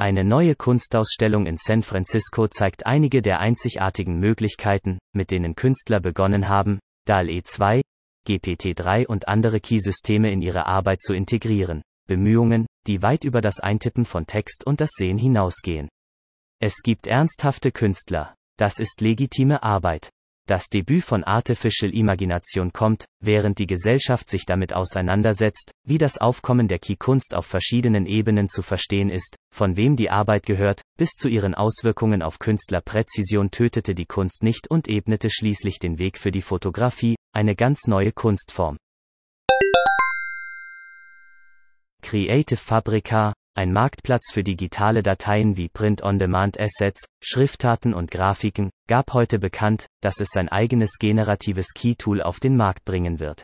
Eine neue Kunstausstellung in San Francisco zeigt einige der einzigartigen Möglichkeiten, mit denen Künstler begonnen haben, DAL-E 2, GPT-3 und andere Key-Systeme in ihre Arbeit zu integrieren. Bemühungen, die weit über das Eintippen von Text und das Sehen hinausgehen. Es gibt ernsthafte Künstler, das ist legitime Arbeit. Das Debüt von Artificial Imagination kommt, während die Gesellschaft sich damit auseinandersetzt, wie das Aufkommen der Key-Kunst auf verschiedenen Ebenen zu verstehen ist, von wem die Arbeit gehört, bis zu ihren Auswirkungen auf Künstlerpräzision tötete die Kunst nicht und ebnete schließlich den Weg für die Fotografie, eine ganz neue Kunstform. Creative Fabrica, ein Marktplatz für digitale Dateien wie Print-on-Demand-Assets, Schriftarten und Grafiken, gab heute bekannt, dass es sein eigenes generatives Key-Tool auf den Markt bringen wird.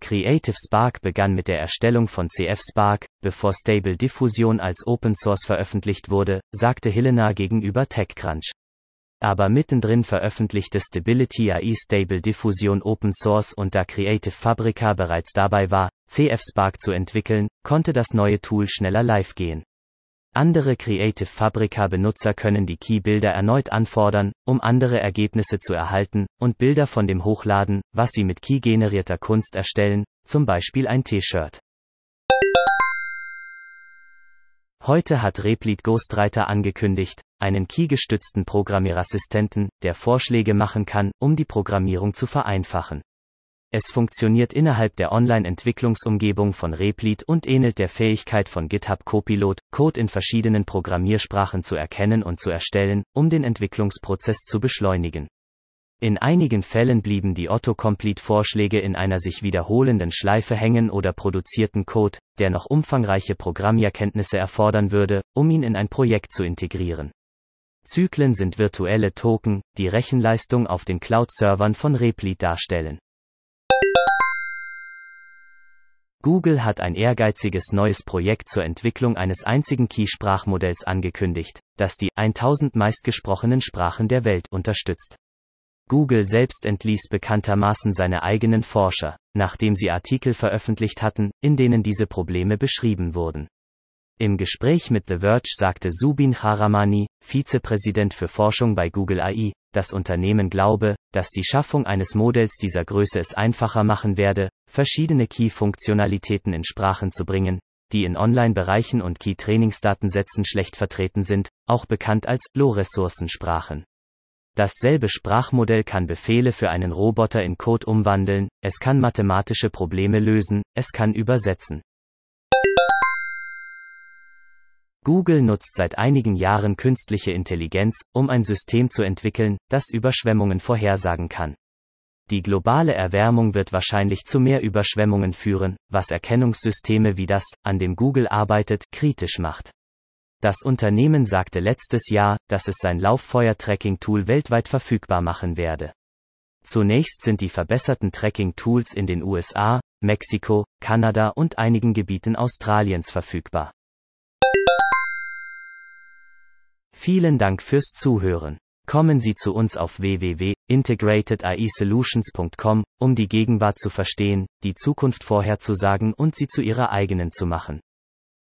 Creative Spark begann mit der Erstellung von CF Spark, bevor Stable Diffusion als Open Source veröffentlicht wurde, sagte Helena gegenüber TechCrunch. Aber mittendrin veröffentlichte Stability AI Stable Diffusion Open Source und da Creative Fabrica bereits dabei war, CF Spark zu entwickeln, konnte das neue Tool schneller live gehen. Andere Creative Fabrica Benutzer können die Key-Bilder erneut anfordern, um andere Ergebnisse zu erhalten, und Bilder von dem hochladen, was sie mit Key-generierter Kunst erstellen, zum Beispiel ein T-Shirt. Heute hat Replit Ghostwriter angekündigt, einen Key-gestützten Programmierassistenten, der Vorschläge machen kann, um die Programmierung zu vereinfachen. Es funktioniert innerhalb der Online-Entwicklungsumgebung von Replit und ähnelt der Fähigkeit von GitHub Copilot, Code in verschiedenen Programmiersprachen zu erkennen und zu erstellen, um den Entwicklungsprozess zu beschleunigen. In einigen Fällen blieben die Autocomplete-Vorschläge in einer sich wiederholenden Schleife hängen oder produzierten Code, der noch umfangreiche Programmierkenntnisse erfordern würde, um ihn in ein Projekt zu integrieren. Zyklen sind virtuelle Token, die Rechenleistung auf den Cloud-Servern von Replit darstellen. Google hat ein ehrgeiziges neues Projekt zur Entwicklung eines einzigen Key-Sprachmodells angekündigt, das die 1000 meistgesprochenen Sprachen der Welt unterstützt. Google selbst entließ bekanntermaßen seine eigenen Forscher, nachdem sie Artikel veröffentlicht hatten, in denen diese Probleme beschrieben wurden. Im Gespräch mit The Verge sagte Subin Charamani, Vizepräsident für Forschung bei Google AI, das Unternehmen glaube, dass die Schaffung eines Modells dieser Größe es einfacher machen werde, verschiedene Key-Funktionalitäten in Sprachen zu bringen, die in Online-Bereichen und Key-Trainingsdatensätzen schlecht vertreten sind, auch bekannt als Low-Ressourcen-Sprachen. Dasselbe Sprachmodell kann Befehle für einen Roboter in Code umwandeln, es kann mathematische Probleme lösen, es kann übersetzen. Google nutzt seit einigen Jahren künstliche Intelligenz, um ein System zu entwickeln, das Überschwemmungen vorhersagen kann. Die globale Erwärmung wird wahrscheinlich zu mehr Überschwemmungen führen, was Erkennungssysteme wie das, an dem Google arbeitet, kritisch macht. Das Unternehmen sagte letztes Jahr, dass es sein Lauffeuer-Tracking-Tool weltweit verfügbar machen werde. Zunächst sind die verbesserten Tracking-Tools in den USA, Mexiko, Kanada und einigen Gebieten Australiens verfügbar. Vielen Dank fürs Zuhören. Kommen Sie zu uns auf www.integratedAIsolutions.com, um die Gegenwart zu verstehen, die Zukunft vorherzusagen und sie zu Ihrer eigenen zu machen.